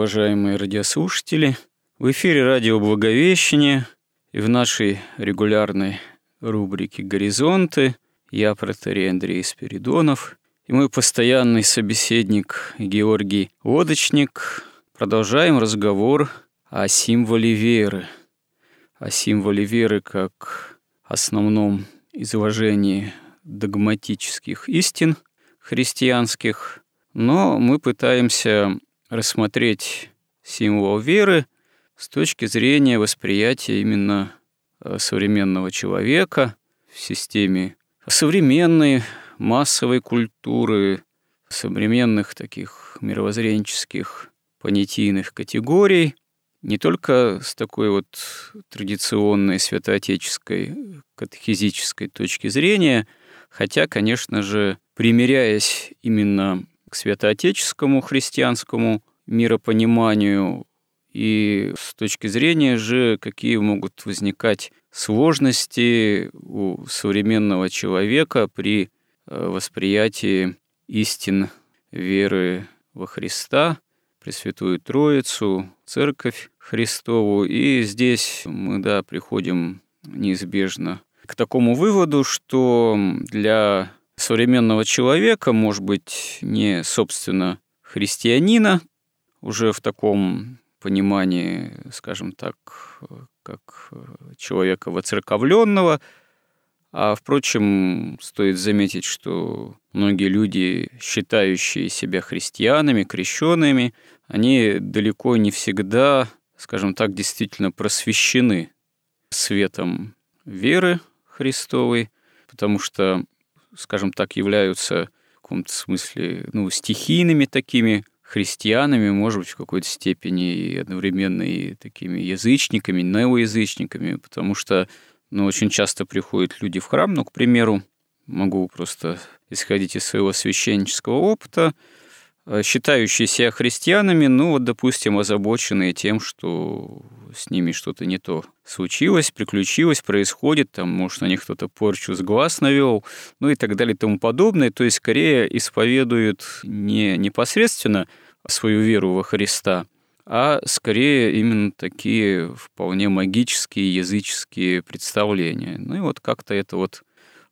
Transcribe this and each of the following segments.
уважаемые радиослушатели. В эфире радио «Благовещение» и в нашей регулярной рубрике «Горизонты» я, протерей Андрей Спиридонов, и мой постоянный собеседник Георгий Лодочник продолжаем разговор о символе веры. О символе веры как основном изложении догматических истин христианских, но мы пытаемся рассмотреть символ веры с точки зрения восприятия именно э, современного человека в системе современной массовой культуры, современных таких мировоззренческих понятийных категорий, не только с такой вот традиционной святоотеческой катехизической точки зрения, хотя, конечно же, примиряясь именно к святоотеческому христианскому миропониманию и с точки зрения же, какие могут возникать сложности у современного человека при э, восприятии истин веры во Христа, Пресвятую Троицу, Церковь Христову. И здесь мы, да, приходим неизбежно к такому выводу, что для современного человека, может быть, не, собственно, христианина, уже в таком понимании, скажем так, как человека воцерковленного, а, впрочем, стоит заметить, что многие люди, считающие себя христианами, крещенными, они далеко не всегда, скажем так, действительно просвещены светом веры Христовой, потому что скажем так, являются в каком-то смысле ну, стихийными такими христианами, может быть, в какой-то степени и одновременно и такими язычниками, неоязычниками, потому что ну, очень часто приходят люди в храм, ну, к примеру, могу просто исходить из своего священнического опыта, Э, считающие себя христианами, ну вот, допустим, озабоченные тем, что с ними что-то не то случилось, приключилось, происходит, там, может, на них кто-то порчу с глаз навел, ну и так далее и тому подобное. То есть, скорее исповедуют не непосредственно свою веру во Христа, а скорее именно такие вполне магические, языческие представления. Ну и вот как-то это вот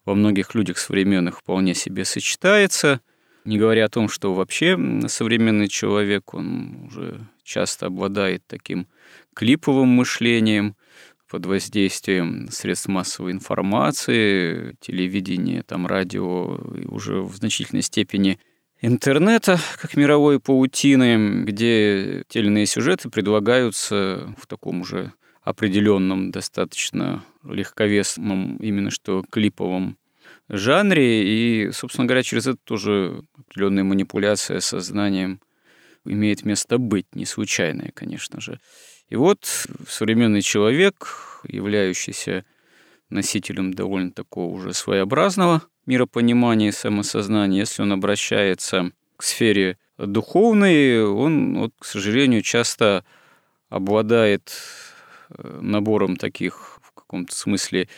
во многих людях современных вполне себе сочетается – не говоря о том, что вообще современный человек, он уже часто обладает таким клиповым мышлением под воздействием средств массовой информации, телевидения, там, радио, и уже в значительной степени интернета, как мировой паутины, где те сюжеты предлагаются в таком уже определенном, достаточно легковесном, именно что клиповом жанре, и, собственно говоря, через это тоже определенная манипуляция сознанием имеет место быть, не случайная, конечно же. И вот современный человек, являющийся носителем довольно такого уже своеобразного миропонимания и самосознания, если он обращается к сфере духовной, он, вот, к сожалению, часто обладает э, набором таких в каком-то смысле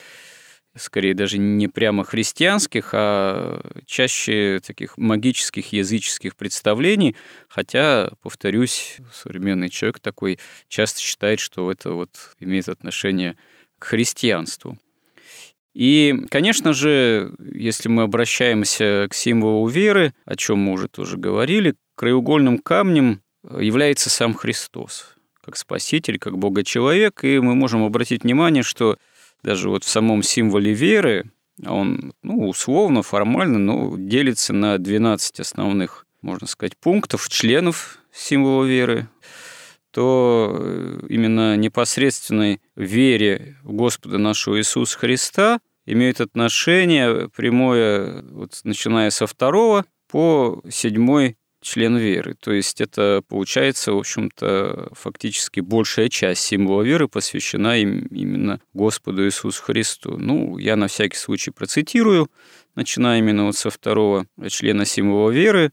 скорее даже не прямо христианских, а чаще таких магических, языческих представлений. Хотя, повторюсь, современный человек такой часто считает, что это вот имеет отношение к христианству. И, конечно же, если мы обращаемся к символу веры, о чем мы уже тоже говорили, краеугольным камнем является сам Христос, как Спаситель, как Бога-человек, и мы можем обратить внимание, что даже вот в самом символе веры, он, ну, условно, формально, но делится на 12 основных, можно сказать, пунктов, членов символа веры, то э, именно непосредственной вере в Господа нашего Иисуса Христа имеет отношение прямое, вот, начиная со второго по седьмой член веры. То есть это получается, в общем-то, фактически большая часть символа веры посвящена им именно Господу Иисусу Христу. Ну, я на всякий случай процитирую, начиная именно вот со второго члена символа веры,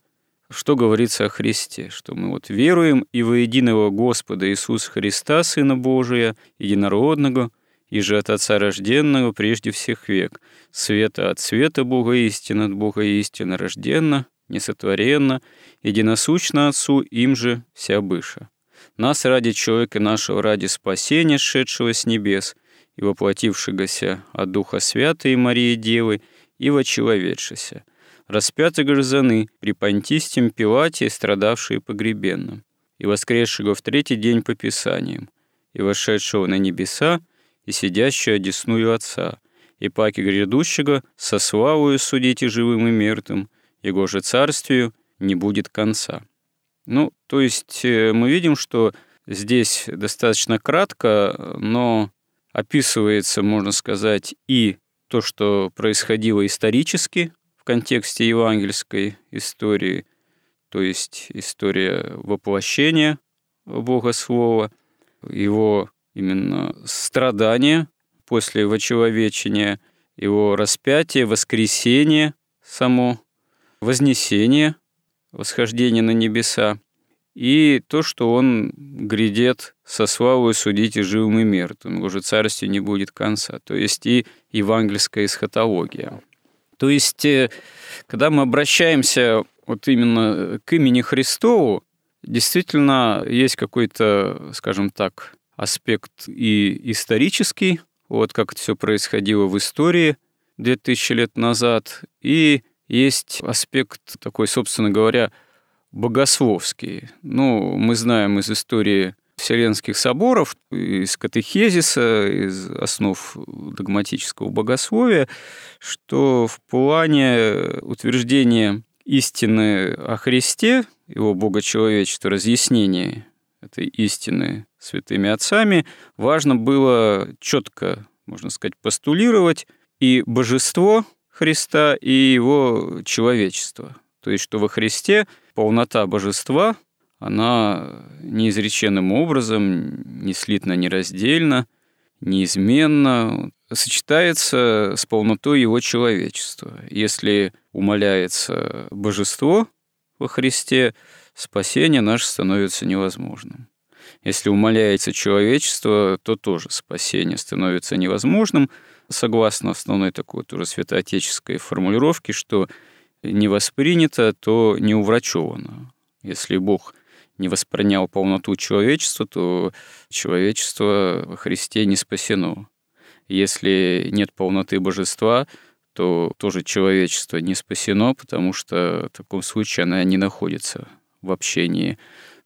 что говорится о Христе, что мы вот веруем и во единого Господа Иисуса Христа, Сына Божия, единородного, и же от Отца рожденного прежде всех век, света от света Бога истина, от Бога истина рожденна, несотворенно, единосущно Отцу, им же вся быша. Нас ради человека нашего, ради спасения, шедшего с небес, и воплотившегося от Духа Святой Марии Девы, и вочеловедшися, распятого грызаны при Понтистем Пилате, страдавшие погребенным, и воскресшего в третий день по Писаниям, и вошедшего на небеса, и сидящего одесную Отца, и паки грядущего со славою судите живым и мертвым, его же царствию не будет конца. Ну, то есть э, мы видим, что здесь достаточно кратко, но описывается, можно сказать, и то, что происходило исторически в контексте евангельской истории, то есть история воплощения Бога Слова, его именно страдания после вочеловечения, его распятие, воскресение само вознесение, восхождение на небеса, и то, что он грядет со славой судить и живым и мертвым, уже царствию не будет конца, то есть и евангельская эсхатология. То есть, э, когда мы обращаемся вот именно к имени Христову, действительно есть какой-то, скажем так, аспект и исторический, вот как это все происходило в истории 2000 лет назад, и есть аспект такой, собственно говоря, богословский. Ну, мы знаем из истории Вселенских соборов, из катехезиса, из основ догматического богословия, что в плане утверждения истины о Христе, его богочеловечества, разъяснения этой истины святыми отцами, важно было четко, можно сказать, постулировать и божество Христа и его человечество. То есть, что во Христе полнота божества, она неизреченным образом, не слитно, нераздельно, неизменно сочетается с полнотой его человечества. Если умаляется божество во Христе, спасение наше становится невозможным. Если умаляется человечество, то тоже спасение становится невозможным – согласно основной такой вот уже святоотеческой формулировке, что не воспринято, то не уврачевано. Если Бог не воспринял полноту человечества, то человечество во Христе не спасено. Если нет полноты божества, то тоже человечество не спасено, потому что в таком случае она не находится в общении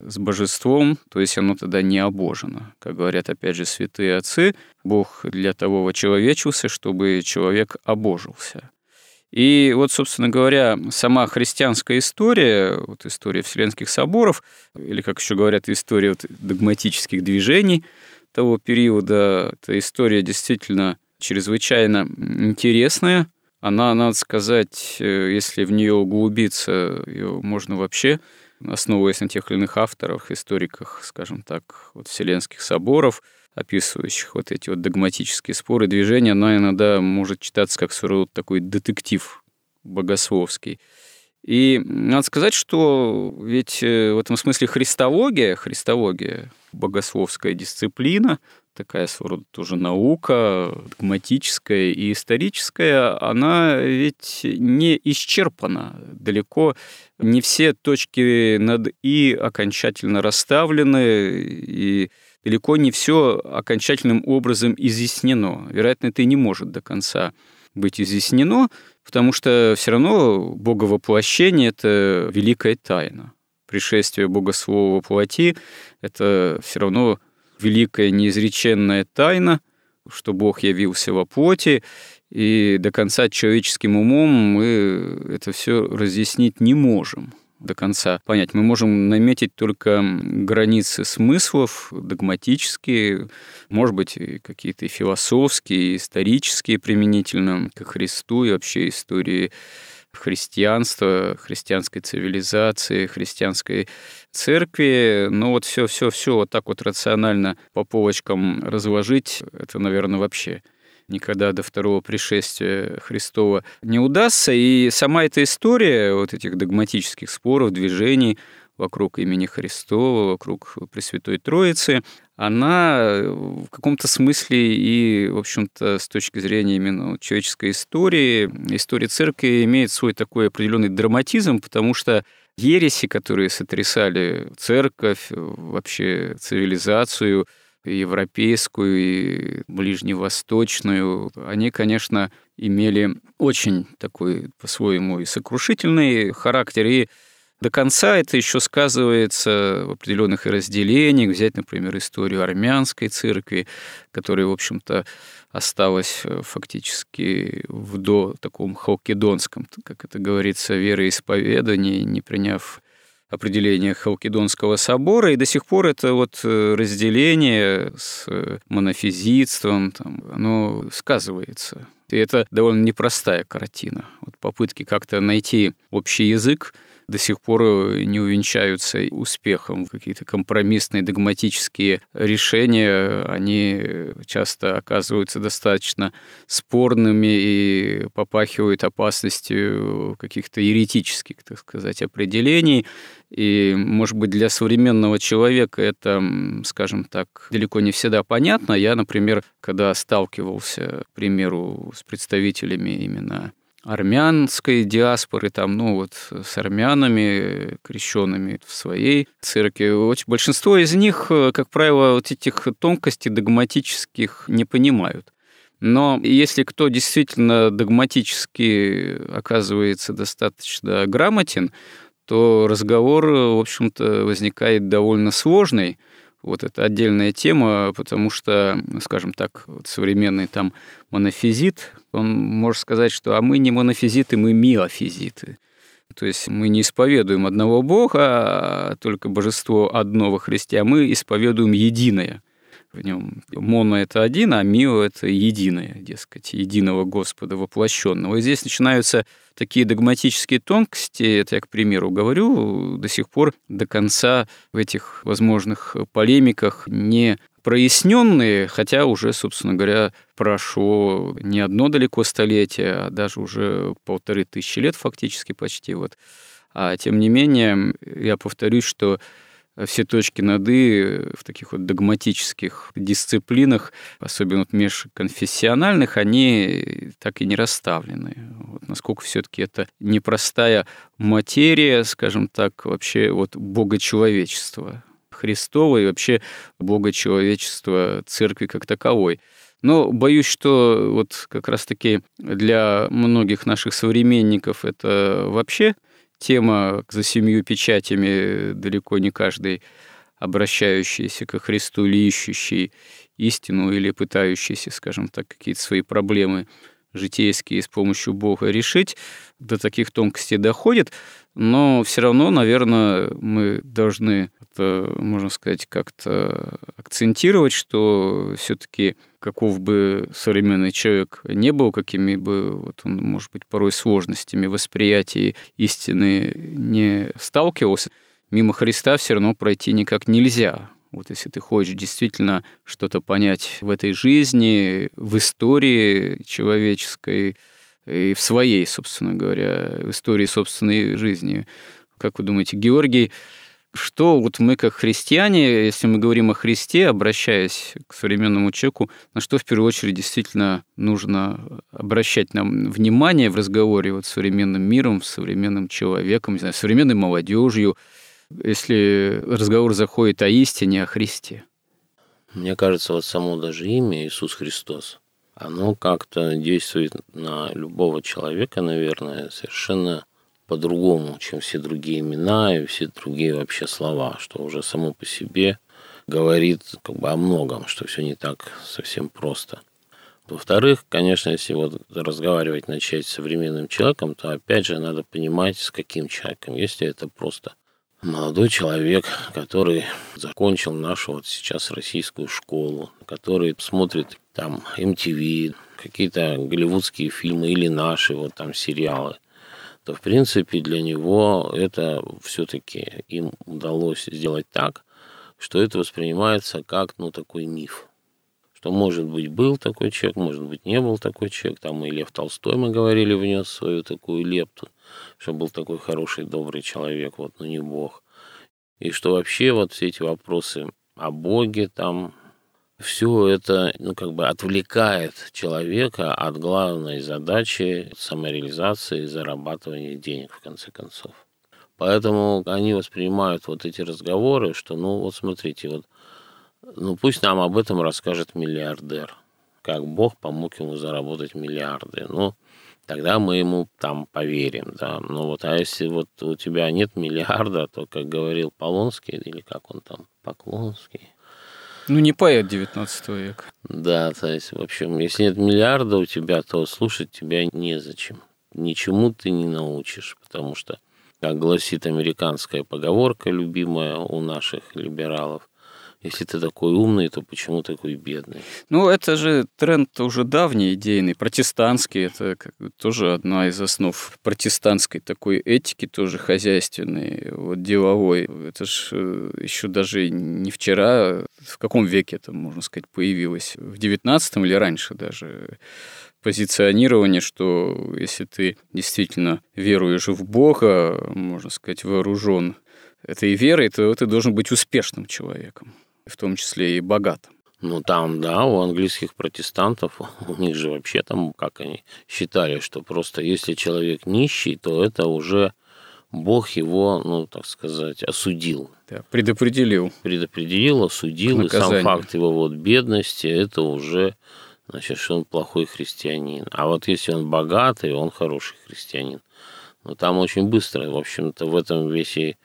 с божеством, то есть оно тогда не обожено. Как говорят, опять же, святые отцы, Бог для того вочеловечился, чтобы человек обожился. И вот, собственно говоря, сама христианская история, вот история Вселенских соборов, или, как еще говорят, история вот догматических движений того периода, эта история действительно чрезвычайно интересная. Она, надо сказать, э, если в нее углубиться, ее можно вообще основываясь на тех или иных авторах, историках, скажем так, вот вселенских соборов, описывающих вот эти вот догматические споры, движения, она иногда может читаться как своего такой детектив богословский. И надо сказать, что ведь э, в этом смысле христология, христология, богословская дисциплина, такая своего тоже наука, догматическая и историческая, она ведь не исчерпана. Далеко не все точки над «и» окончательно расставлены, и далеко не все окончательным образом изъяснено. Вероятно, это и не может до конца быть изъяснено, потому что все равно боговоплощение – это великая тайна. Пришествие Бога Слова плоти – это все равно великая неизреченная тайна, что Бог явился во плоти, и до конца человеческим умом мы это все разъяснить не можем до конца понять. Мы можем наметить только границы смыслов, догматические, может быть, какие-то философские, исторические применительно к Христу и вообще истории христианства, христианской цивилизации, христианской церкви. Но вот все, все, все вот так вот рационально по полочкам разложить, это, наверное, вообще никогда до второго пришествия Христова не удастся. И сама эта история вот этих догматических споров, движений вокруг имени Христова, вокруг Пресвятой Троицы, она в каком-то смысле и, в общем-то, с точки зрения именно человеческой истории, истории церкви имеет свой такой определенный драматизм, потому что ереси, которые сотрясали церковь, вообще цивилизацию – европейскую, и ближневосточную, они, конечно, имели очень такой по-своему и сокрушительный характер, и до конца это еще сказывается в определенных разделениях. Взять, например, историю армянской церкви, которая, в общем-то, осталась э, фактически в до таком халкидонском, как это говорится, вероисповедании, не приняв определение Халкидонского собора, и до сих пор это вот э, разделение с э, монофизитством, там, оно сказывается. И это довольно непростая картина. Вот попытки как-то найти общий язык до сих пор э, не увенчаются успехом. Какие-то компромиссные догматические решения, они часто оказываются достаточно спорными и попахивают опасностью каких-то еретических, так сказать, определений. И, может быть, для современного человека это, скажем так, далеко не всегда понятно. Я, например, когда сталкивался, к примеру, с представителями именно армянской диаспоры, там, ну вот с армянами, крещенными в своей церкви. Очень, большинство из них, как правило, вот этих тонкостей догматических не понимают. Но если кто действительно догматически оказывается достаточно грамотен, то разговор, в общем-то, возникает довольно сложный. Вот это отдельная тема, потому что, скажем так, вот современный там монофизит, он может сказать, что а мы не монофизиты, мы миофизиты. То есть мы не исповедуем одного Бога, а только божество одно во Христе, а мы исповедуем единое – в нем. Моно – это один, а мио – это единое, дескать, единого Господа воплощенного. И здесь начинаются такие догматические тонкости, это я, к примеру, говорю, до сих пор до конца в этих возможных полемиках не проясненные, хотя уже, собственно говоря, прошло не одно далеко столетие, а даже уже полторы тысячи лет фактически почти. Вот. А тем не менее, я повторюсь, что все точки над «и» в таких вот догматических дисциплинах, особенно вот межконфессиональных, они так и не расставлены. Вот насколько все таки это непростая материя, скажем так, вообще вот богочеловечества Христова и вообще богочеловечества церкви как таковой. Но боюсь, что вот как раз-таки для многих наших современников это вообще тема за семью печатями далеко не каждый обращающийся ко Христу или ищущий истину или пытающийся, скажем так, какие-то свои проблемы житейские с помощью Бога решить, до таких тонкостей доходит, но все равно, наверное, мы должны, это, можно сказать, как-то акцентировать, что все-таки каков бы современный человек не был, какими бы вот он, может быть, порой сложностями восприятия истины не сталкивался, мимо Христа все равно пройти никак нельзя. Вот если ты хочешь действительно что-то понять в этой жизни, в истории человеческой и в своей, собственно говоря, в истории собственной жизни. Как вы думаете, Георгий что вот мы как христиане, если мы говорим о Христе, обращаясь к современному человеку, на что в первую очередь действительно нужно обращать нам внимание в разговоре вот с современным миром, с современным человеком, не знаю, с современной молодежью, если разговор заходит о истине, о Христе? Мне кажется, вот само даже имя Иисус Христос, оно как-то действует на любого человека, наверное, совершенно по-другому, чем все другие имена и все другие вообще слова, что уже само по себе говорит как бы о многом, что все не так совсем просто. Во-вторых, конечно, если вот разговаривать начать с современным человеком, то опять же надо понимать, с каким человеком. Если это просто молодой человек, который закончил нашу вот сейчас российскую школу, который смотрит там MTV, какие-то голливудские фильмы или наши вот там сериалы – то в принципе для него это все-таки им удалось сделать так, что это воспринимается как ну, такой миф. Что, может быть, был такой человек, может быть, не был такой человек. Там и Лев Толстой, мы говорили, внес свою такую лепту, что был такой хороший, добрый человек, вот, но не Бог. И что вообще вот все эти вопросы о Боге, там, все это ну, как бы отвлекает человека от главной задачи самореализации и зарабатывания денег, в конце концов. Поэтому они воспринимают вот эти разговоры, что, ну, вот смотрите, вот, ну, пусть нам об этом расскажет миллиардер, как Бог помог ему заработать миллиарды. Ну, тогда мы ему там поверим, да. Ну вот, а если вот у тебя нет миллиарда, то, как говорил Полонский, или как он там, Поклонский, ну, не поэт 19 века. Да, то есть, в общем, если нет миллиарда у тебя, то слушать тебя незачем. Ничему ты не научишь, потому что, как гласит американская поговорка, любимая у наших либералов, если ты такой умный, то почему такой бедный? Ну, это же тренд уже давний, идейный, протестантский. Это как бы тоже одна из основ протестантской такой этики, тоже хозяйственной, вот деловой. Это же э, еще даже не вчера, в каком веке это, можно сказать, появилось? В девятнадцатом или раньше даже? позиционирование, что если ты действительно веруешь в Бога, можно сказать, вооружен этой верой, то ты должен быть успешным человеком в том числе и богатым. Ну, там, да, у английских протестантов, у них же вообще там, как они считали, что просто если человек нищий, то это уже Бог его, ну, так сказать, осудил. Да, предопределил. Предопределил, осудил, и сам факт его вот бедности, это уже, значит, что он плохой христианин. А вот если он богатый, он хороший христианин. Но там очень быстро, в общем-то, в этом весь и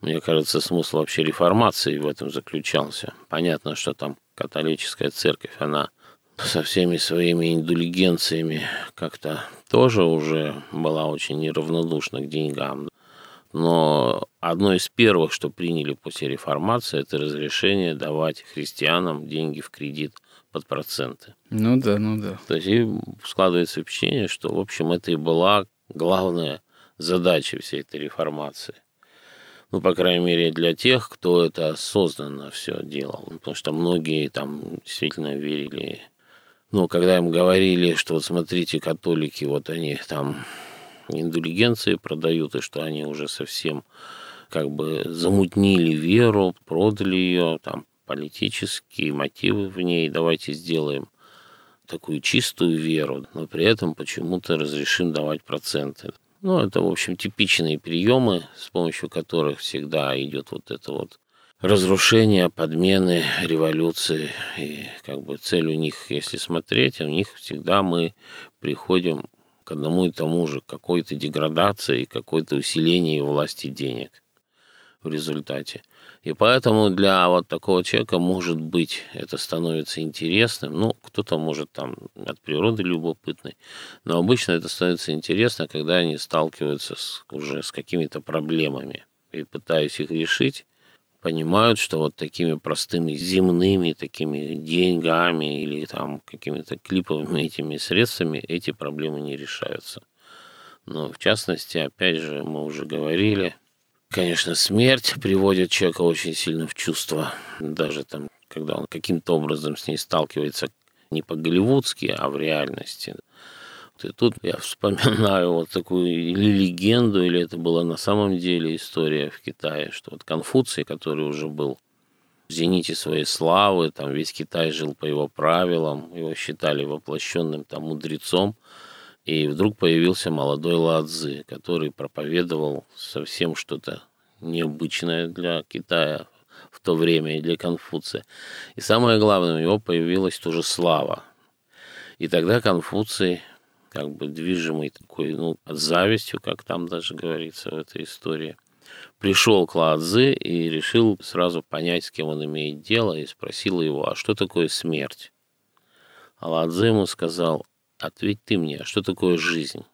мне кажется, смысл вообще реформации в этом заключался. Понятно, что там католическая церковь, она со всеми своими индульгенциями как-то тоже уже была очень неравнодушна к деньгам. Но одно из первых, что приняли после реформации, это разрешение давать христианам деньги в кредит под проценты. Ну да, ну да. То есть и складывается впечатление, что, в общем, это и была главная задача всей этой реформации ну, по крайней мере, для тех, кто это осознанно все делал. Потому что многие там действительно верили. Ну, когда им говорили, что вот смотрите, католики, вот они там индульгенции продают, и что они уже совсем как бы замутнили веру, продали ее, там политические мотивы в ней, давайте сделаем такую чистую веру, но при этом почему-то разрешим давать проценты. Ну, это, в общем, типичные приемы, с помощью которых всегда идет вот это вот разрушение, подмены, революции. И как бы цель у них, если смотреть, у них всегда мы приходим к одному и тому же, какой-то деградации, какой-то усиление власти денег в результате. И поэтому для вот такого человека, может быть, это становится интересным. Ну, кто-то может там от природы любопытный. Но обычно это становится интересно, когда они сталкиваются с, уже с какими-то проблемами. И пытаясь их решить, понимают, что вот такими простыми земными такими деньгами или там какими-то клиповыми этими средствами эти проблемы не решаются. Но в частности, опять же, мы уже говорили, Конечно, смерть приводит человека очень сильно в чувство, даже там, когда он каким-то образом с ней сталкивается не по-голливудски, а в реальности. И тут я вспоминаю вот такую или легенду, или это была на самом деле история в Китае, что вот Конфуций, который уже был в зените своей славы, там весь Китай жил по его правилам, его считали воплощенным там мудрецом, и вдруг появился молодой Ладзы, который проповедовал совсем что-то необычное для Китая в то время и для Конфуция. И самое главное, у него появилась тоже слава. И тогда Конфуций, как бы движимый такой, ну, завистью, как там даже говорится в этой истории, пришел к Ладзе и решил сразу понять, с кем он имеет дело, и спросил его, а что такое смерть? А Ладзе ему сказал, ответь ты мне, что такое жизнь?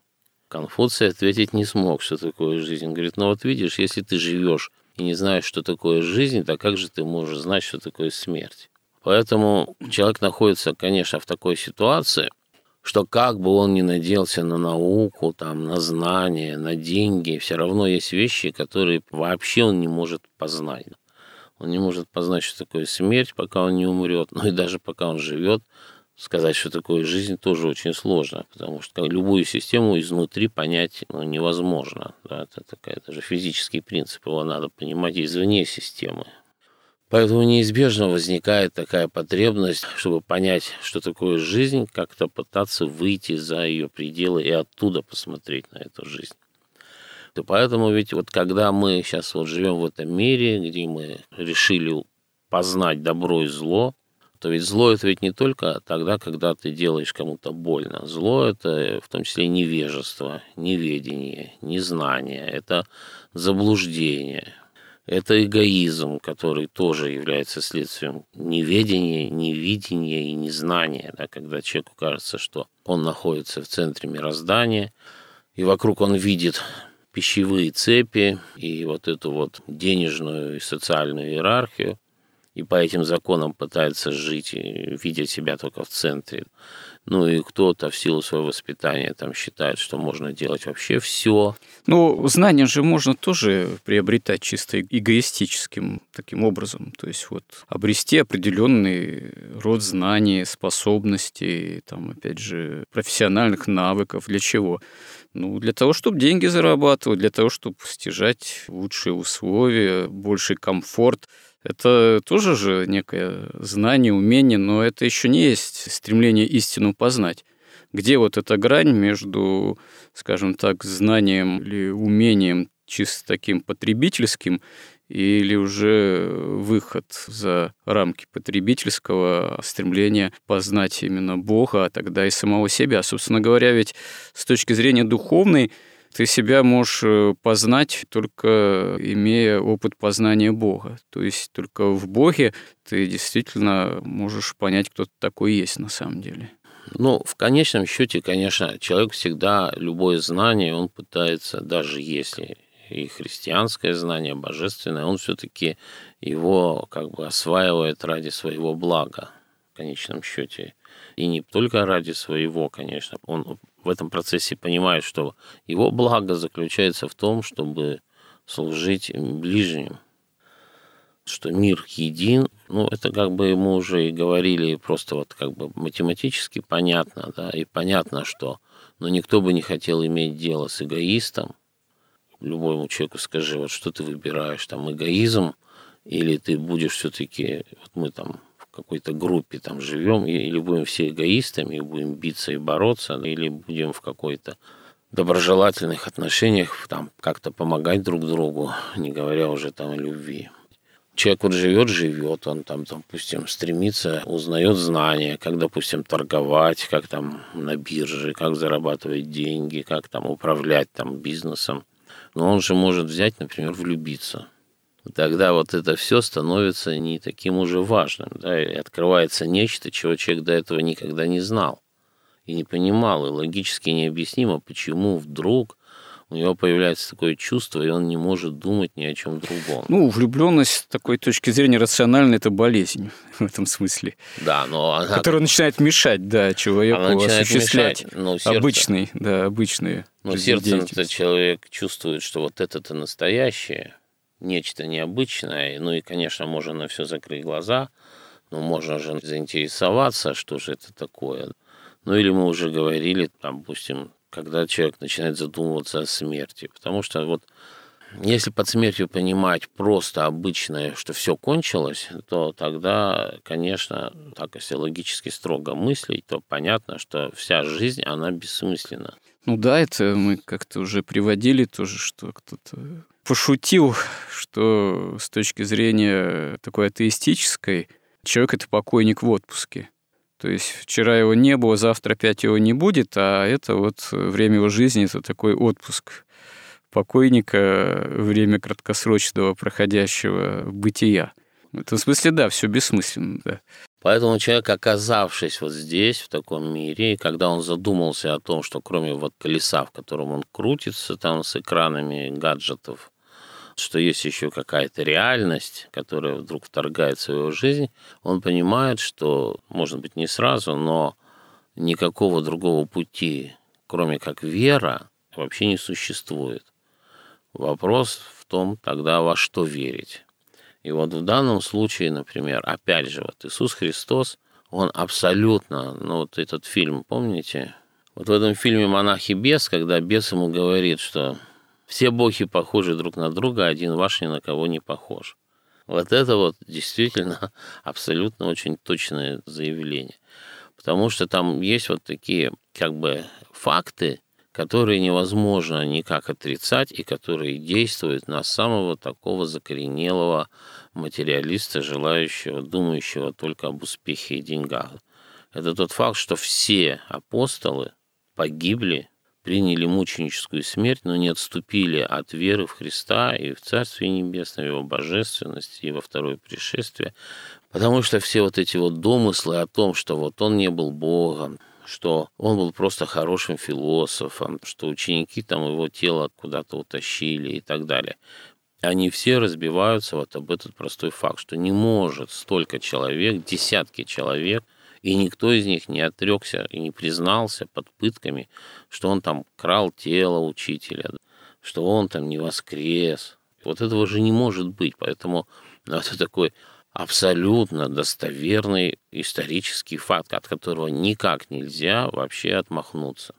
Конфуций ответить не смог, что такое жизнь. Говорит, ну вот видишь, если ты живешь и не знаешь, что такое жизнь, то как же ты можешь знать, что такое смерть? Поэтому человек находится, конечно, в такой ситуации, что как бы он ни надеялся на науку, там, на знания, на деньги, все равно есть вещи, которые вообще он не может познать. Он не может познать, что такое смерть, пока он не умрет, ну и даже пока он живет, сказать, что такое жизнь, тоже очень сложно, потому что любую систему изнутри понять ну, невозможно. Да? Это такая даже физический принцип, его надо понимать извне системы. Поэтому неизбежно возникает такая потребность, чтобы понять, что такое жизнь, как-то пытаться выйти за ее пределы и оттуда посмотреть на эту жизнь. И поэтому ведь вот когда мы сейчас вот живем в этом мире, где мы решили познать добро и зло, то ведь зло это ведь не только тогда, когда ты делаешь кому-то больно. Зло это в том числе невежество, неведение, незнание, это заблуждение, это эгоизм, который тоже является следствием неведения, невидения и незнания, да, когда человеку кажется, что он находится в центре мироздания, и вокруг он видит пищевые цепи и вот эту вот денежную и социальную иерархию, и по этим законам пытается жить, и видя себя только в центре. Ну и кто-то в силу своего воспитания там считает, что можно делать вообще все. Ну, знания же можно тоже приобретать чисто эгоистическим таким образом. То есть вот обрести определенный род знаний, способностей, там, опять же, профессиональных навыков. Для чего? Ну, для того, чтобы деньги зарабатывать, для того, чтобы стяжать лучшие условия, больший комфорт – это тоже же некое знание, умение, но это еще не есть стремление истину познать. Где вот эта грань между, скажем так, знанием или умением чисто таким потребительским или уже выход за рамки потребительского стремления познать именно Бога, а тогда и самого себя. Собственно говоря, ведь с точки зрения духовной ты себя можешь э, познать только имея опыт познания Бога. То есть только в Боге ты действительно можешь понять, кто ты такой есть на самом деле. Ну, в конечном счете, конечно, человек всегда любое знание, он пытается, даже если и христианское знание, божественное, он все-таки его как бы осваивает ради своего блага в конечном счете. И не только ради своего, конечно. Он в этом процессе понимает, что его благо заключается в том, чтобы служить ближним, что мир един, ну, это как бы мы уже и говорили, просто вот как бы математически понятно, да, и понятно, что, но никто бы не хотел иметь дело с эгоистом. Любому человеку скажи, вот что ты выбираешь, там, эгоизм, или ты будешь все-таки, вот мы там какой-то группе там живем, или будем все эгоистами, и будем биться и бороться, или будем в какой-то доброжелательных отношениях там как-то помогать друг другу, не говоря уже там о любви. Человек вот живет, живет, он там, допустим, стремится, узнает знания, как, допустим, торговать, как там на бирже, как зарабатывать деньги, как там управлять там бизнесом. Но он же может взять, например, влюбиться – тогда вот это все становится не таким уже важным, да, и открывается нечто, чего человек до этого никогда не знал и не понимал, и логически необъяснимо, почему вдруг у него появляется такое чувство, и он не может думать ни о чем другом. Ну, влюбленность с такой точки зрения рациональной это болезнь в этом смысле. Да, но она... Которая начинает мешать, да, человеку она осуществлять мешать, но сердце... обычный, да, обычные. Но сердцем этот человек чувствует, что вот это-то настоящее, нечто необычное. Ну и, конечно, можно на все закрыть глаза, но можно же заинтересоваться, что же это такое. Ну или мы уже говорили, допустим, когда человек начинает задумываться о смерти. Потому что вот если под смертью понимать просто обычное, что все кончилось, то тогда, конечно, так если логически строго мыслить, то понятно, что вся жизнь, она бессмысленна. Ну да, это мы как-то уже приводили тоже, что кто-то пошутил, что с точки зрения такой атеистической, человек это покойник в отпуске. То есть вчера его не было, завтра опять его не будет, а это вот время его жизни, это такой отпуск покойника, время краткосрочного проходящего бытия. В этом смысле, да, все бессмысленно, да. Поэтому человек, оказавшись вот здесь, в таком мире, и когда он задумался о том, что кроме вот колеса, в котором он крутится там с экранами гаджетов, что есть еще какая-то реальность, которая вдруг вторгается в его жизнь, он понимает, что, может быть, не сразу, но никакого другого пути, кроме как вера, вообще не существует. Вопрос в том тогда, во что верить. И вот в данном случае, например, опять же, вот Иисус Христос, он абсолютно, ну вот этот фильм, помните? Вот в этом фильме «Монах и бес», когда бес ему говорит, что все боги похожи друг на друга, один ваш ни на кого не похож. Вот это вот действительно абсолютно очень точное заявление. Потому что там есть вот такие как бы факты, которые невозможно никак отрицать и которые действуют на самого такого закоренелого материалиста, желающего, думающего только об успехе и деньгах. Это тот факт, что все апостолы погибли, приняли мученическую смерть, но не отступили от веры в Христа и в Царствие Небесное, в Его божественность и во второе пришествие, потому что все вот эти вот домыслы о том, что вот он не был Богом, что он был просто хорошим философом, что ученики там его тело куда-то утащили и так далее. Они все разбиваются вот об этот простой факт, что не может столько человек, десятки человек, и никто из них не отрекся и не признался под пытками, что он там крал тело учителя, что он там не воскрес. Вот этого же не может быть, поэтому ну, это такой абсолютно достоверный исторический факт, от которого никак нельзя вообще отмахнуться.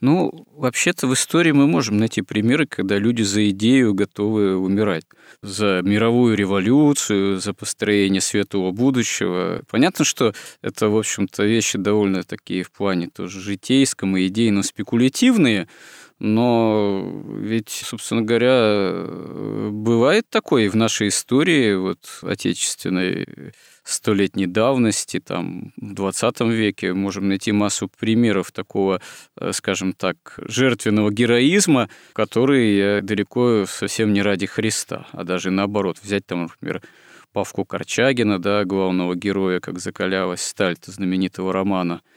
Ну, вообще-то в истории мы можем найти примеры, когда люди за идею готовы умирать. За мировую революцию, за построение светлого будущего. Понятно, что это, в общем-то, вещи довольно такие в плане тоже житейском и идейно спекулятивные, но ведь, собственно говоря, бывает такое в нашей истории, вот отечественной столетней давности, там, в 20 веке можем найти массу примеров такого, э, скажем так, жертвенного героизма, который далеко совсем не ради Христа, а даже наоборот. Взять там, например, Павку Корчагина, да, главного героя, как закалялась сталь знаменитого романа –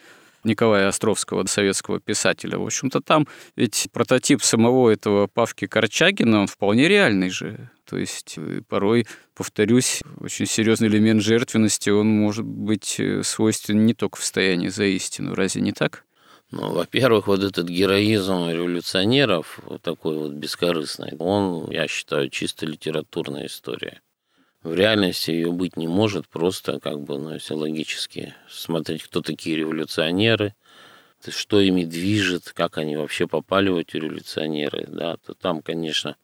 Николая Островского, советского писателя. В общем-то, там ведь прототип самого этого Павки Корчагина, он вполне реальный же. То есть э, порой, повторюсь, очень серьезный элемент жертвенности, он может быть э, свойственен не только в состоянии за истину. Разве не так? Ну, во-первых, вот этот героизм революционеров, вот такой вот бескорыстный, он, я считаю, чисто литературная история. В реальности ее быть не может, просто как бы, ну, если логически смотреть, кто такие революционеры, что ими движет, как они вообще попали в эти революционеры, да, то там, конечно,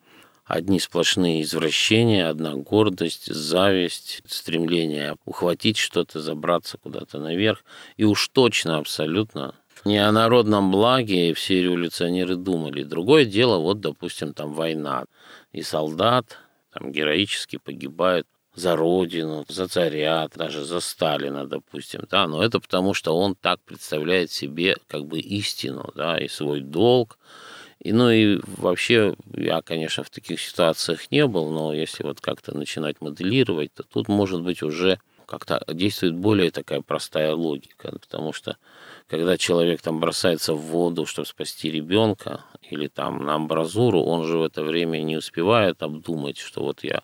одни сплошные извращения, одна гордость, зависть, стремление ухватить что-то, забраться куда-то наверх. И уж точно абсолютно не о народном благе все революционеры думали. Другое дело, вот, допустим, там война. И солдат, там героически погибают за родину, за царя, даже за Сталина, допустим, да, но это потому, что он так представляет себе как бы истину, да, и свой долг, и, ну и вообще, я, конечно, в таких ситуациях не был, но если вот как-то начинать моделировать, то тут, может быть, уже как-то действует более такая простая логика, потому что когда человек там бросается в воду, чтобы спасти ребенка, или там на амбразуру, он же в это время не успевает обдумать, что вот я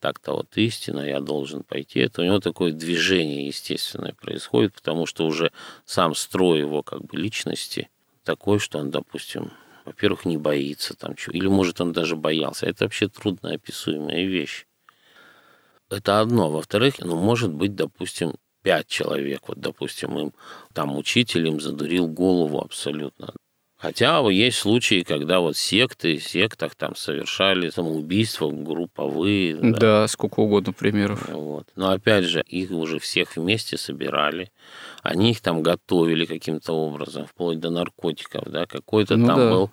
так-то вот истина, я должен пойти. Это у него такое движение естественное происходит, потому что уже сам строй его как бы личности такой, что он, допустим, во-первых, не боится там чего, или может он даже боялся. Это вообще трудно описуемая вещь. Это одно. Во-вторых, ну, может быть, допустим, пять человек, вот, допустим, им там учитель им задурил голову абсолютно. Хотя есть случаи, когда вот секты, в сектах там совершали самоубийства групповые. Да, да сколько угодно примеров. Вот. Но опять же, их уже всех вместе собирали. Они их там готовили каким-то образом, вплоть до наркотиков, да, какой-то ну, там да. был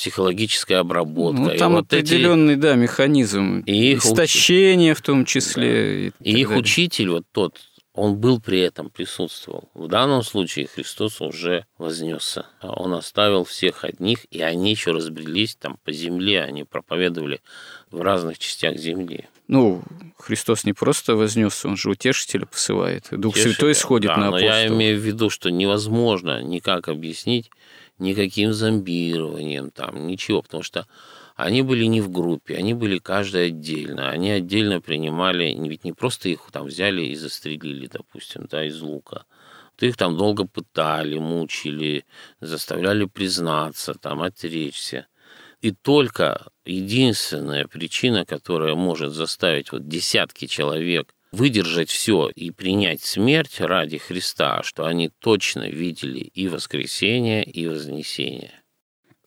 психологическая обработка. Ну, там и вот определенный, эти... да, механизм. И их истощение в том числе. Да. И, и их далее. учитель, вот тот, он был при этом, присутствовал. В данном случае Христос уже вознесся. Он оставил всех одних, и они еще разбрелись там по земле, они проповедовали в разных частях земли. Ну, Христос не просто вознесся, он же утешителя посылает. Дух Утешитель, Святой сходит да, на апостолов. Но я имею в виду, что невозможно никак объяснить никаким зомбированием, там, ничего, потому что они были не в группе, они были каждый отдельно. Они отдельно принимали, ведь не просто их там взяли и застрелили, допустим, да, из лука. То их там долго пытали, мучили, заставляли признаться, там, отречься. И только единственная причина, которая может заставить вот десятки человек выдержать все и принять смерть ради Христа, что они точно видели и воскресение, и вознесение.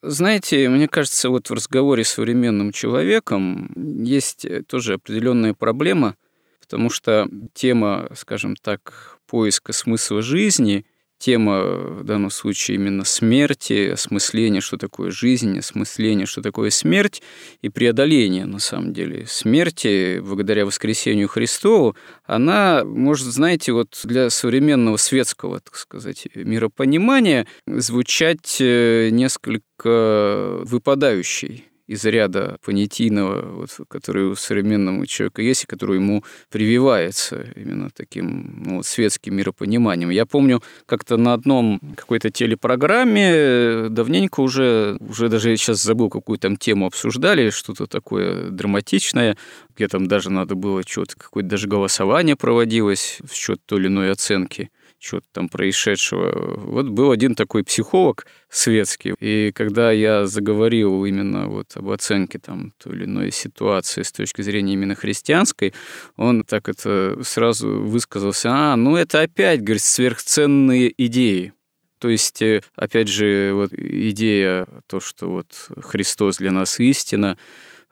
Знаете, мне кажется, вот в разговоре с современным человеком есть э, тоже определенная проблема, потому что тема, скажем так, поиска смысла жизни тема в данном случае именно смерти, осмысления, что такое жизнь, осмысления, что такое смерть, и преодоление, на самом деле, смерти благодаря воскресению Христову, она может, знаете, вот для современного светского, так сказать, миропонимания звучать э, несколько выпадающей из ряда понятийного, вот, который у современного человека есть, и который ему прививается именно таким ну, светским миропониманием. Я помню, как-то на одном какой-то телепрограмме давненько уже, уже даже сейчас забыл, какую там тему обсуждали, что-то такое драматичное, где там даже надо было что-то, какое-то даже голосование проводилось в счет той или иной оценки чего-то там происшедшего. Вот был один такой психолог светский, и когда я заговорил именно вот об оценке там той или иной ситуации с точки зрения именно христианской, он так это сразу высказался, а, ну это опять, говорит, сверхценные идеи. То есть, э, опять же, вот идея, то, что вот Христос для нас истина,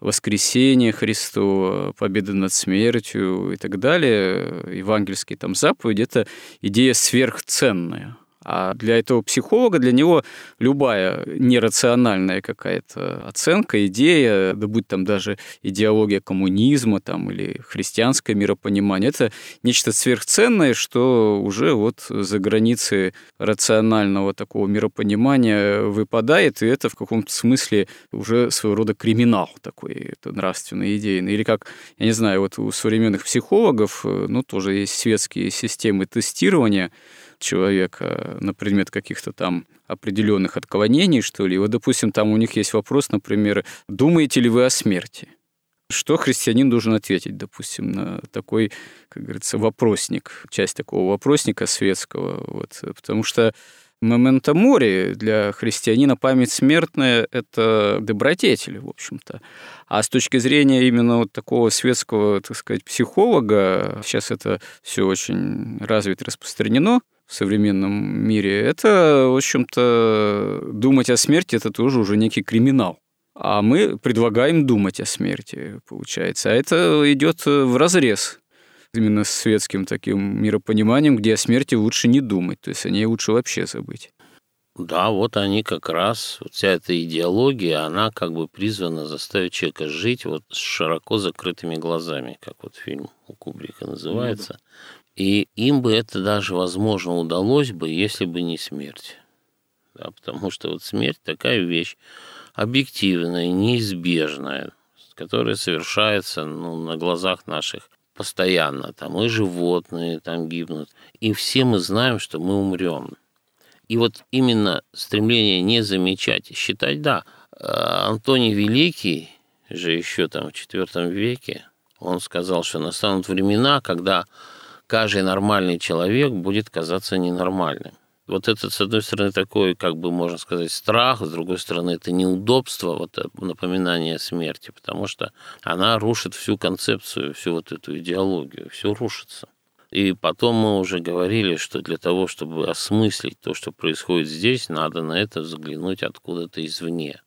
воскресение Христова, победа над смертью и так далее, евангельские там заповеди, это идея сверхценная. А для этого психолога, для него любая нерациональная какая-то оценка, идея, да будь там даже идеология коммунизма там, или христианское миропонимание, это нечто сверхценное, что уже вот за границы рационального такого миропонимания выпадает, и это в каком-то смысле уже своего рода криминал такой, это нравственной идейный. Или как, я не знаю, вот у современных психологов, ну, тоже есть светские системы тестирования, человека на предмет каких-то там определенных отклонений, что ли. Вот, допустим, там у них есть вопрос, например, думаете ли вы о смерти? Что христианин должен ответить, допустим, на такой, как говорится, вопросник, часть такого вопросника светского, вот, потому что Мементо мори для христианина память смертная – это добродетель, в общем-то. А с точки зрения именно вот такого светского, так сказать, психолога, сейчас это все очень развито, распространено, в современном мире, это, в общем-то, думать о смерти – это тоже уже некий криминал. А мы предлагаем думать о смерти, получается. А это идет в разрез именно с светским таким миропониманием, где о смерти лучше не думать, то есть о ней лучше вообще забыть. Да, вот они как раз, вот вся эта идеология, она как бы призвана заставить человека жить вот с широко закрытыми глазами, как вот фильм у Кубрика называется. Ну, да. И им бы это даже, возможно, удалось бы, если бы не смерть. Да, потому что вот смерть такая вещь объективная, неизбежная, которая совершается ну, на глазах наших постоянно. Там и животные там гибнут. И все мы знаем, что мы умрем. И вот именно стремление не замечать, считать, да, э, Антоний Великий же еще там в IV веке, он сказал, что настанут времена, когда каждый нормальный человек будет казаться ненормальным. Вот это, с одной стороны, такой, как бы можно сказать, страх, с другой стороны, это неудобство, вот э, напоминание смерти, потому что она рушит всю концепцию, всю вот эту идеологию, все рушится. И потом мы уже говорили, что для того, чтобы осмыслить то, что происходит здесь, надо на это взглянуть откуда-то извне.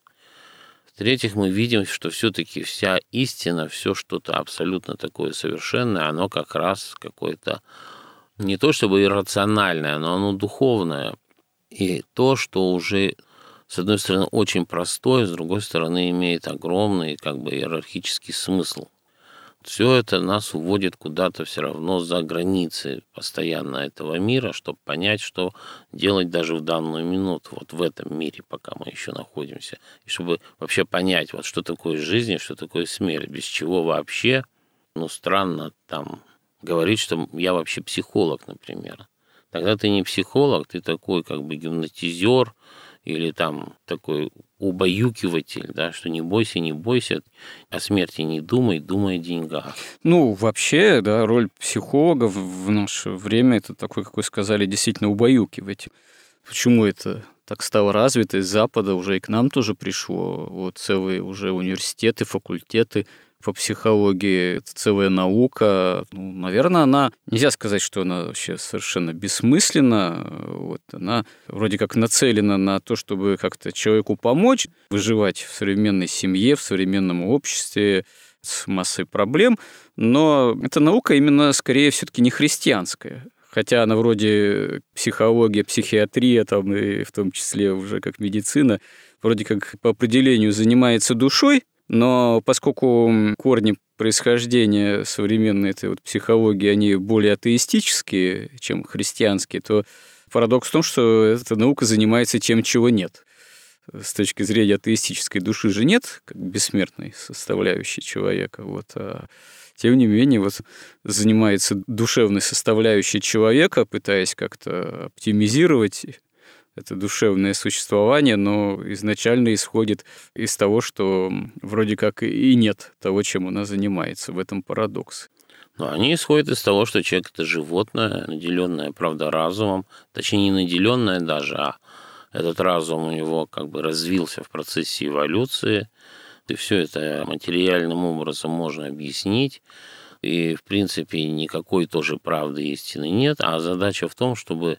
В-третьих, мы видим, что все-таки вся истина, все что-то абсолютно такое совершенное, оно как раз какое-то не то чтобы иррациональное, но оно духовное. И то, что уже, с одной стороны, очень простое, с другой стороны, имеет огромный как бы иерархический смысл все это нас уводит куда-то все равно за границы постоянно этого мира, чтобы понять, что делать даже в данную минуту, вот в этом мире, пока мы еще находимся, и чтобы вообще понять, вот что такое жизнь, что такое смерть, без чего вообще, ну, странно там говорить, что я вообще психолог, например. Тогда ты не психолог, ты такой как бы гимнатизер или там такой убаюкиватель, да, что не бойся, не бойся, о смерти не думай, думай о деньгах. Ну, вообще, да, роль психолога в наше время это такой, как вы сказали, действительно убаюкивать. Почему это так стало развито из Запада, уже и к нам тоже пришло. Вот целые уже университеты, факультеты по психологии, это целая наука. Ну, наверное, она, нельзя сказать, что она вообще совершенно бессмысленна. Вот, она вроде как нацелена на то, чтобы как-то человеку помочь выживать в современной семье, в современном обществе, с массой проблем, но эта наука именно скорее все-таки не христианская. Хотя она вроде психология, психиатрия, там, и в том числе уже как медицина, вроде как по определению занимается душой, но поскольку корни происхождения современной этой вот психологии, они более атеистические, чем христианские, то парадокс в том, что эта наука занимается тем, чего нет. С точки зрения атеистической души же нет, как бессмертной составляющей человека. Вот, а тем не менее, вот занимается душевной составляющей человека, пытаясь как-то оптимизировать это душевное существование, но изначально исходит из того, что вроде как и нет того, чем она занимается. В этом парадокс. Но они исходят из того, что человек это животное, наделенное, правда, разумом, точнее, не наделенное даже, а этот разум у него как бы развился в процессе эволюции, и все это материальным образом можно объяснить. И, в принципе, никакой тоже правды истины нет, а задача в том, чтобы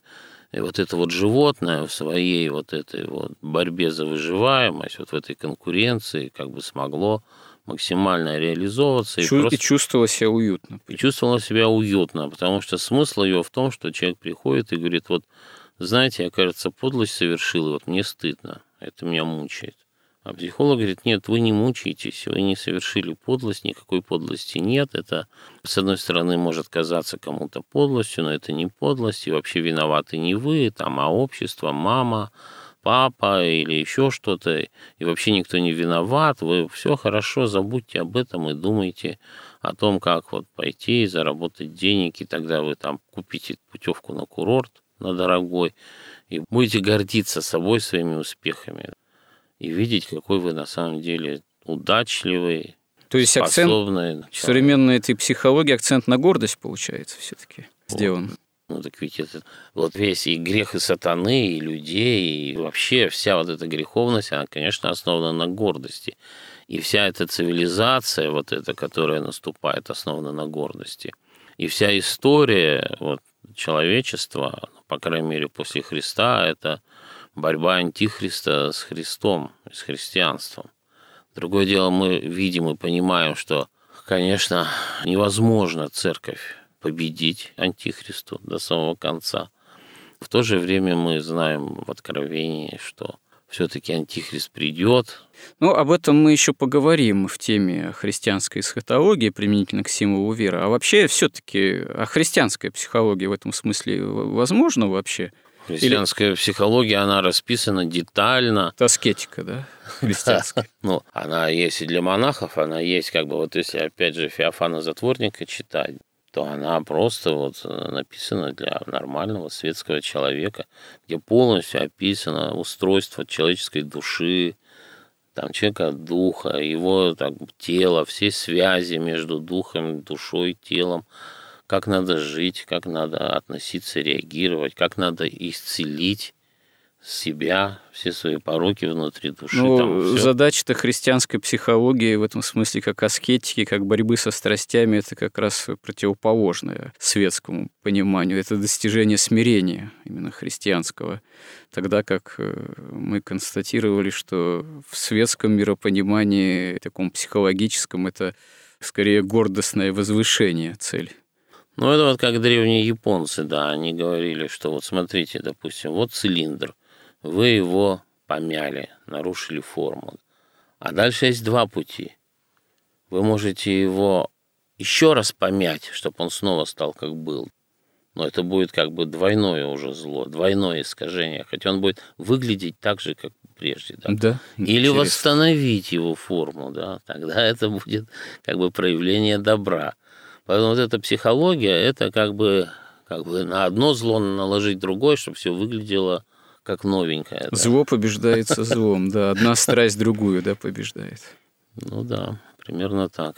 и вот это вот животное в своей вот этой вот борьбе за выживаемость, вот в этой конкуренции как бы смогло максимально реализовываться. Чу- и, просто... и чувствовала себя уютно. И чувствовала себя уютно, потому что смысл ее в том, что человек приходит и говорит, вот, знаете, я, кажется, подлость совершил, и вот мне стыдно, это меня мучает. А психолог говорит, нет, вы не мучаетесь, вы не совершили подлость, никакой подлости нет. Это, с одной стороны, может казаться кому-то подлостью, но это не подлость, и вообще виноваты не вы, там, а общество, мама, папа или еще что-то, и вообще никто не виноват, вы все хорошо, забудьте об этом и думайте о том, как вот пойти и заработать денег, и тогда вы там купите путевку на курорт, на дорогой, и будете гордиться собой, своими успехами и видеть, какой вы на самом деле удачливый, то есть акцент современной этой психологии, акцент на гордость получается все-таки сделан. Ну так ведь это вот весь и грех и сатаны, и людей, и вообще вся вот эта греховность, она, конечно, основана на гордости. И вся эта цивилизация, вот эта, которая наступает, основана на гордости. И вся история вот, человечества, по крайней мере, после Христа, это борьба антихриста с Христом, с христианством. Другое дело, мы видим и понимаем, что, конечно, невозможно церковь победить антихристу до самого конца. В то же время мы знаем в Откровении, что все-таки антихрист придет. Ну, об этом мы еще поговорим в теме христианской эсхатологии применительно к символу веры. А вообще, все-таки, а христианская психология в этом смысле возможно вообще? Христианская Или... психология, она расписана детально. Таскетика, да? Христианская. Ну, она есть и для монахов, она есть как бы, вот если опять же Феофана Затворника читать, то она просто вот написана для нормального светского человека, где полностью описано устройство человеческой души, там человека духа, его так, тело, все связи между духом, душой, телом, как надо жить, как надо относиться, реагировать, как надо исцелить себя, все свои пороки внутри души. Ну, задача-то христианской психологии в этом смысле, как аскетики, как борьбы со страстями, это как раз противоположное светскому пониманию. Это достижение смирения именно христианского. Тогда как э, мы констатировали, что в светском миропонимании, таком психологическом, это скорее гордостное возвышение цель. Ну, это вот как древние японцы, да, они говорили, что вот смотрите, допустим, вот цилиндр – вы его помяли, нарушили форму. А дальше есть два пути. Вы можете его еще раз помять, чтобы он снова стал как был. Но это будет как бы двойное уже зло, двойное искажение. Хотя он будет выглядеть так же, как прежде. Да? Да, Или интересно. восстановить его форму, да, тогда это будет как бы проявление добра. Поэтому вот эта психология, это как бы, как бы на одно зло наложить другое, чтобы все выглядело как новенькая. Да. Зло побеждается злом, да. Одна страсть другую, да, побеждает. Ну да, примерно так.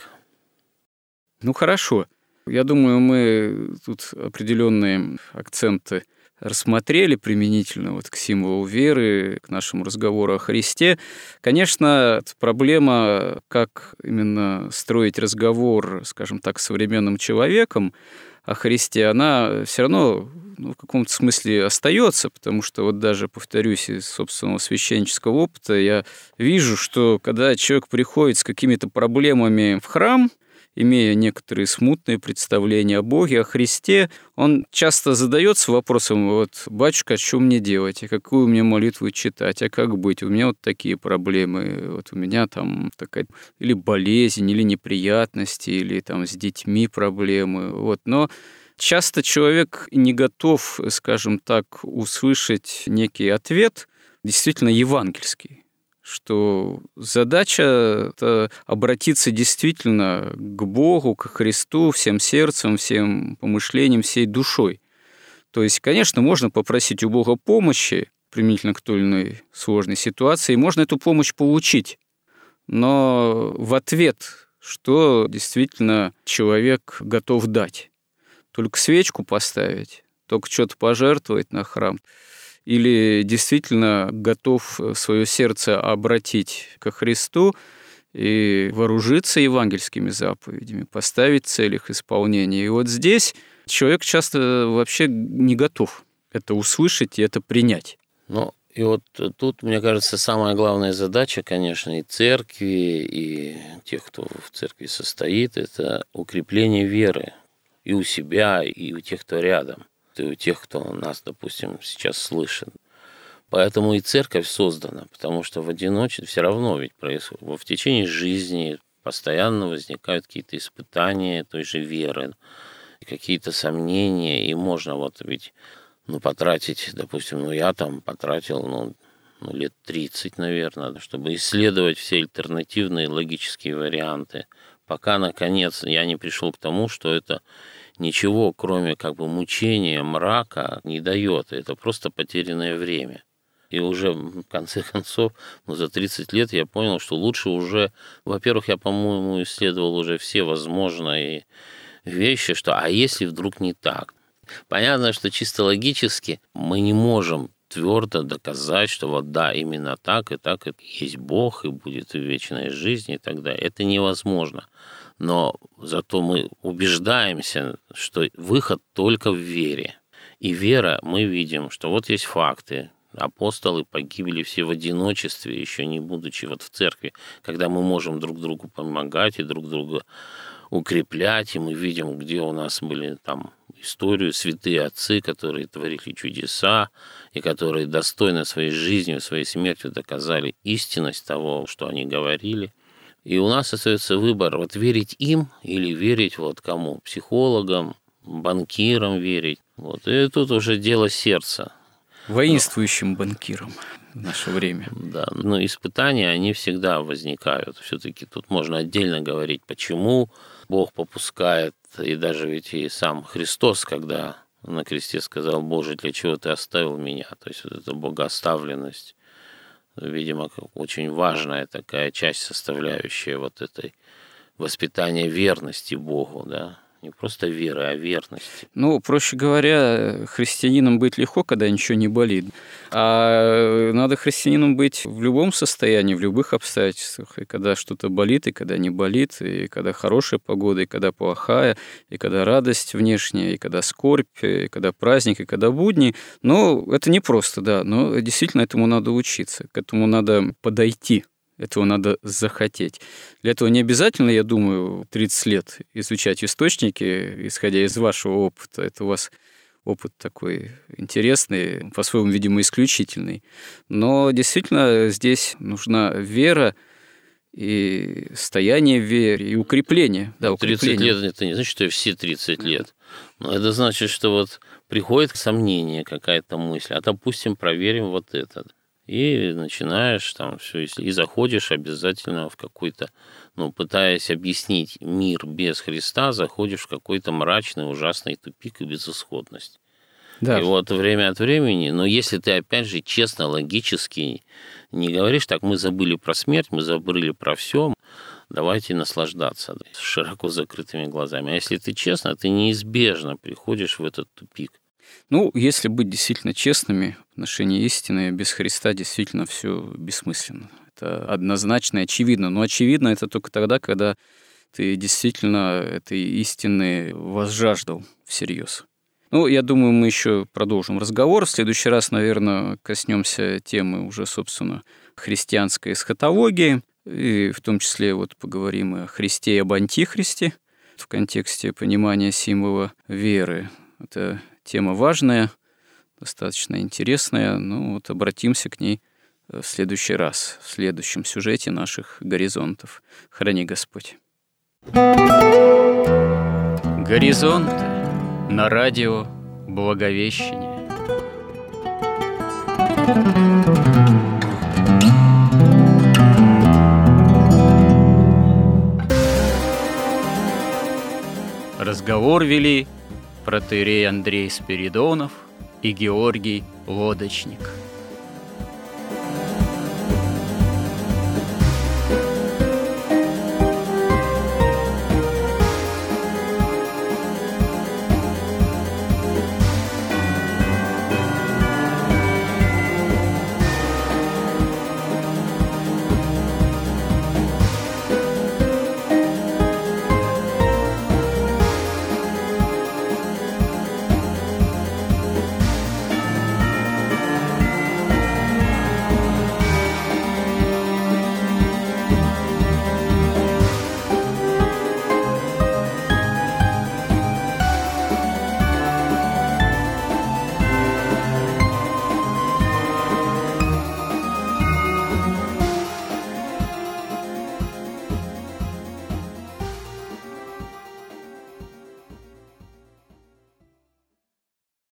Ну хорошо. Я думаю, мы тут определенные акценты рассмотрели применительно вот к символу веры, к нашему разговору о Христе. Конечно, проблема, как именно строить разговор, скажем так, с современным человеком, о Христе, она все равно ну, в каком-то смысле остается, потому что вот даже, повторюсь, из собственного священнического опыта я вижу, что когда человек приходит с какими-то проблемами в храм, имея некоторые смутные представления о Боге, о Христе, он часто задается вопросом, вот, батюшка, а что мне делать, а какую мне молитву читать, а как быть, у меня вот такие проблемы, вот у меня там такая или болезнь, или неприятности, или там с детьми проблемы, вот, но часто человек не готов, скажем так, услышать некий ответ, действительно евангельский что задача это обратиться действительно к Богу, к Христу всем сердцем, всем помышлением, всей душой. То есть, конечно, можно попросить у Бога помощи применительно к той или иной сложной ситуации, и можно эту помощь получить. Но в ответ, что действительно человек готов дать? Только свечку поставить, только что-то пожертвовать на храм – или действительно готов э, свое сердце обратить ко Христу и вооружиться евангельскими заповедями, поставить цель их исполнения. И вот здесь человек часто вообще не готов это услышать и это принять. Ну, и вот тут, мне кажется, самая главная задача, конечно, и церкви, и тех, кто в церкви состоит, это укрепление веры и у себя, и у тех, кто рядом и у тех, кто нас, допустим, сейчас слышит. Поэтому и церковь создана, потому что в одиночестве все равно ведь происходит. В течение жизни постоянно возникают какие-то испытания той же веры, какие-то сомнения, и можно вот ведь ну, потратить, допустим, ну я там потратил ну, ну, лет 30, наверное, чтобы исследовать все альтернативные логические варианты, пока, наконец, я не пришел к тому, что это ничего, кроме как бы мучения, мрака, не дает. Это просто потерянное время. И уже в конце концов, ну, за 30 лет я понял, что лучше уже, во-первых, я, по-моему, исследовал уже все возможные вещи, что а если вдруг не так? Понятно, что чисто логически мы не можем твердо доказать, что вот да, именно так и так и есть Бог, и будет вечная жизнь и так далее. Это невозможно но зато мы убеждаемся, что выход только в вере. И вера, мы видим, что вот есть факты, апостолы погибли все в одиночестве, еще не будучи вот в церкви, когда мы можем друг другу помогать и друг друга укреплять, и мы видим, где у нас были там историю святые отцы, которые творили чудеса, и которые достойно своей жизнью, своей смертью доказали истинность того, что они говорили – и у нас остается выбор, вот верить им или верить вот кому? Психологам, банкирам верить. Вот. И тут уже дело сердца. Воинствующим Но... банкирам в наше время. Да, но испытания, они всегда возникают. Все-таки тут можно отдельно говорить, почему Бог попускает, и даже ведь и сам Христос, когда на кресте сказал, Боже, для чего ты оставил меня? То есть вот эта богооставленность видимо, очень важная такая часть, составляющая вот этой воспитания верности Богу, да. Не просто веры, а верности. Ну, проще говоря, христианином быть легко, когда ничего не болит. А надо христианином быть в любом состоянии, в любых обстоятельствах. И когда что-то болит, и когда не болит, и когда хорошая погода, и когда плохая, и когда радость внешняя, и когда скорбь, и когда праздник, и когда будни. Но это не просто, да, но действительно этому надо учиться, к этому надо подойти. Этого надо захотеть. Для этого не обязательно, я думаю, 30 лет изучать источники, исходя из вашего опыта. Это у вас опыт такой интересный, по-своему, видимо, исключительный. Но действительно здесь нужна вера и стояние в вере, и укрепление. Да, укрепление. 30 лет – это не значит, что все 30 лет. Но это значит, что вот приходит сомнение, какая-то мысль, а допустим, проверим вот это и начинаешь там все, и заходишь обязательно в какой-то, ну, пытаясь объяснить мир без Христа, заходишь в какой-то мрачный, ужасный тупик и безысходность. Да. И вот время от времени, но если ты, опять же, честно, логически не говоришь, так, мы забыли про смерть, мы забыли про все, давайте наслаждаться с широко закрытыми глазами. А если ты честно, ты неизбежно приходишь в этот тупик. Ну, если быть действительно честными в отношении истины, без Христа действительно все бессмысленно. Это однозначно и очевидно. Но очевидно это только тогда, когда ты действительно этой истины возжаждал всерьез. Ну, я думаю, мы еще продолжим разговор. В следующий раз, наверное, коснемся темы уже, собственно, христианской эсхатологии, и в том числе вот поговорим о Христе и об антихристе в контексте понимания символа веры. Это Тема важная, достаточно интересная. Ну вот обратимся к ней э, в следующий раз, в следующем сюжете наших горизонтов. Храни Господь. Горизонты на радио Благовещение. Разговор вели протеерей Андрей Спиридонов и Георгий Лодочник –